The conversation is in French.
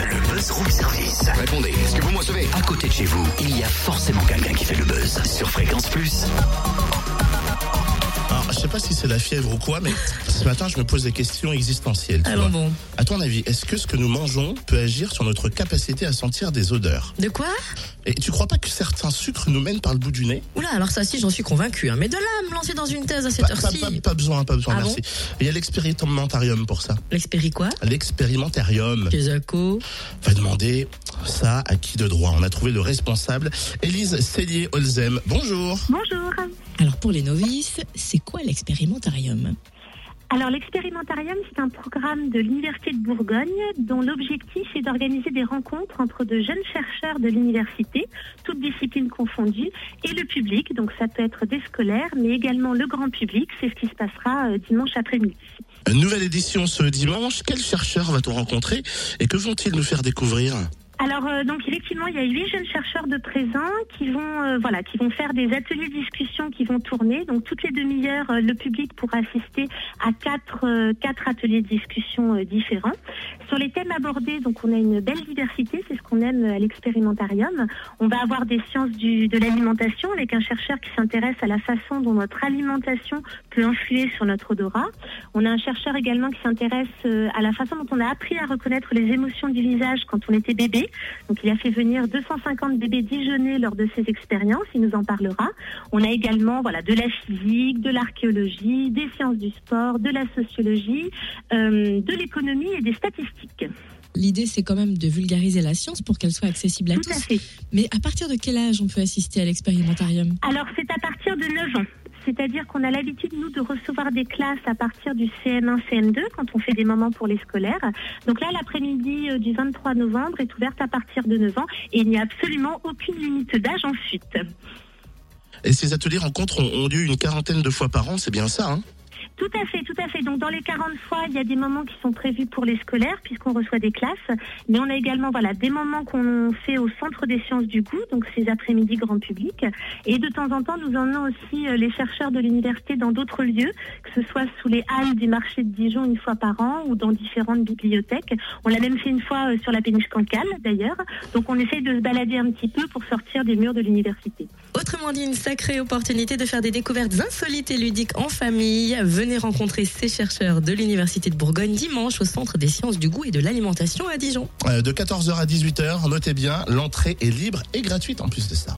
room service. Répondez, est-ce que vous me recevez? À côté de chez vous, il y a forcément quelqu'un qui fait le buzz. Sur Fréquence Plus. Alors, je sais pas si c'est la fièvre ou quoi, mais ce matin, je me pose des questions existentielles. tu Alors vois. bon. À ton avis, est-ce que ce que nous mangeons peut agir sur notre capacité à sentir des odeurs? De quoi? Et tu crois pas que certains sucres nous mènent par le bout du nez Oula, alors ça si, j'en suis convaincu. Hein. Mais de là à me lancer dans une thèse à cette heure-ci. pas- pas besoin, pas besoin, Ah merci. Il y a l'expérimentarium pour ça. L'expéri quoi L'expérimentarium Kézako. va demander ça à qui de droit? On a trouvé le responsable, Élise Cellier-Olzem. Bonjour. Bonjour. Alors pour les novices, c'est quoi l'expérimentarium? Alors l'expérimentarium, c'est un programme de l'Université de Bourgogne dont l'objectif est d'organiser des rencontres entre de jeunes chercheurs de l'université, toutes disciplines confondues, et le public. Donc ça peut être des scolaires, mais également le grand public. C'est ce qui se passera euh, dimanche après-midi. Nouvelle édition ce dimanche. Quels chercheurs va-t-on rencontrer et que vont-ils nous faire découvrir? Alors euh, donc effectivement, il y a huit jeunes chercheurs de présent qui vont euh, voilà qui vont faire des ateliers discussion qui vont tourner. Donc toutes les demi-heures, euh, le public pourra assister à quatre euh, quatre ateliers de discussion euh, différents. Sur les thèmes abordés, donc on a une belle diversité, c'est ce qu'on aime à l'expérimentarium. On va avoir des sciences du, de l'alimentation avec un chercheur qui s'intéresse à la façon dont notre alimentation peut influer sur notre odorat. On a un chercheur également qui s'intéresse à la façon dont on a appris à reconnaître les émotions du visage quand on était bébé. Donc il a fait venir 250 bébés dijonnés lors de ses expériences, il nous en parlera. On a également voilà de la physique, de l'archéologie, des sciences du sport, de la sociologie, euh, de l'économie et des statistiques. L'idée, c'est quand même de vulgariser la science pour qu'elle soit accessible à Tout à tous. fait. Mais à partir de quel âge on peut assister à l'expérimentarium? Alors c'est à partir de 9 ans. C'est-à-dire qu'on a l'habitude, nous, de recevoir des classes à partir du CM1, CM2, quand on fait des moments pour les scolaires. Donc là, l'après-midi euh, du 23 novembre est ouverte à partir de 9 ans et il n'y a absolument aucune limite d'âge ensuite. Et ces ateliers rencontres ont, lieu une quarantaine de fois par an, c'est bien ça hein? Tout à fait, tout à fait. Donc dans les 40 fois, il y a des moments qui sont prévus pour les scolaires puisqu'on reçoit des classes, mais on a également voilà des moments qu'on fait au centre des sciences du goût, donc ces après-midi grand public, et de temps en temps nous emmenons aussi euh, les chercheurs de l'université dans d'autres lieux, que ce soit sous les halles du marché de Dijon une fois par an ou dans différentes bibliothèques. On l'a même fait une fois euh, sur la péniche Cancale d'ailleurs. Donc on essaye de se balader un petit peu pour sortir des murs de l'université. Autrement dit, une sacrée opportunité de faire des découvertes insolites et ludiques en famille. Venez rencontrer ces chercheurs de l'Université de Bourgogne dimanche au Centre des sciences du goût et de l'alimentation à Dijon. Euh, De 14h à 18h, notez bien, l'entrée est libre et gratuite en plus de ça.